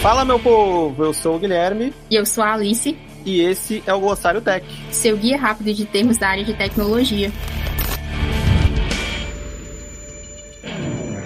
Fala, meu povo! Eu sou o Guilherme. E eu sou a Alice. E esse é o Glossário Tech seu guia rápido de termos da área de tecnologia.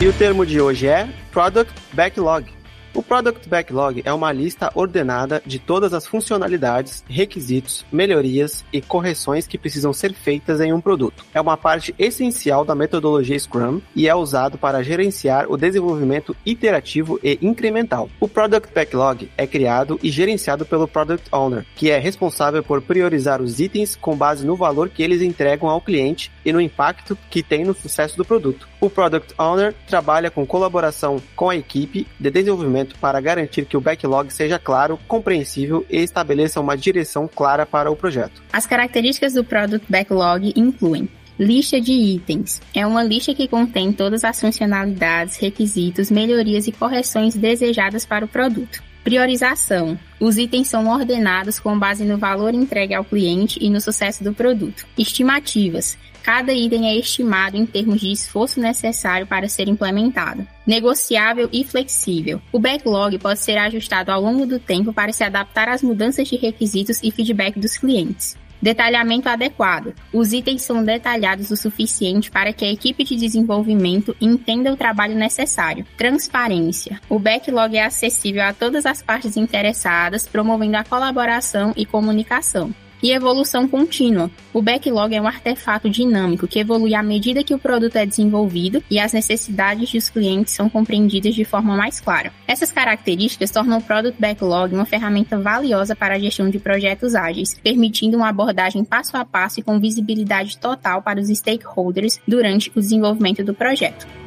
E o termo de hoje é Product Backlog. O Product Backlog é uma lista ordenada de todas as funcionalidades, requisitos, melhorias e correções que precisam ser feitas em um produto. É uma parte essencial da metodologia Scrum e é usado para gerenciar o desenvolvimento iterativo e incremental. O Product Backlog é criado e gerenciado pelo Product Owner, que é responsável por priorizar os itens com base no valor que eles entregam ao cliente e no impacto que tem no sucesso do produto. O Product Owner trabalha com colaboração com a equipe de desenvolvimento para garantir que o backlog seja claro, compreensível e estabeleça uma direção clara para o projeto. As características do Product Backlog incluem Lista de itens. É uma lista que contém todas as funcionalidades, requisitos, melhorias e correções desejadas para o produto. Priorização. Os itens são ordenados com base no valor entregue ao cliente e no sucesso do produto. Estimativas. Cada item é estimado em termos de esforço necessário para ser implementado. Negociável e flexível. O backlog pode ser ajustado ao longo do tempo para se adaptar às mudanças de requisitos e feedback dos clientes. Detalhamento adequado. Os itens são detalhados o suficiente para que a equipe de desenvolvimento entenda o trabalho necessário. Transparência. O backlog é acessível a todas as partes interessadas, promovendo a colaboração e comunicação e evolução contínua. O backlog é um artefato dinâmico que evolui à medida que o produto é desenvolvido e as necessidades dos clientes são compreendidas de forma mais clara. Essas características tornam o Product Backlog uma ferramenta valiosa para a gestão de projetos ágeis, permitindo uma abordagem passo a passo e com visibilidade total para os stakeholders durante o desenvolvimento do projeto.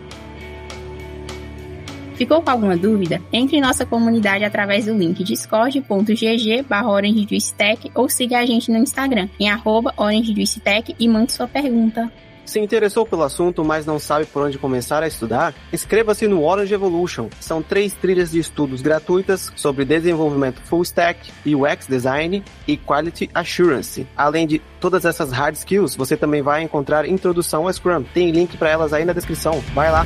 Ficou com alguma dúvida? Entre em nossa comunidade através do link discord.gg orangejuicetech ou siga a gente no Instagram em arroba orangejuicetech e mande sua pergunta. Se interessou pelo assunto, mas não sabe por onde começar a estudar? Inscreva-se no Orange Evolution. São três trilhas de estudos gratuitas sobre desenvolvimento full stack, UX design e quality assurance. Além de todas essas hard skills, você também vai encontrar introdução ao Scrum. Tem link para elas aí na descrição. Vai lá.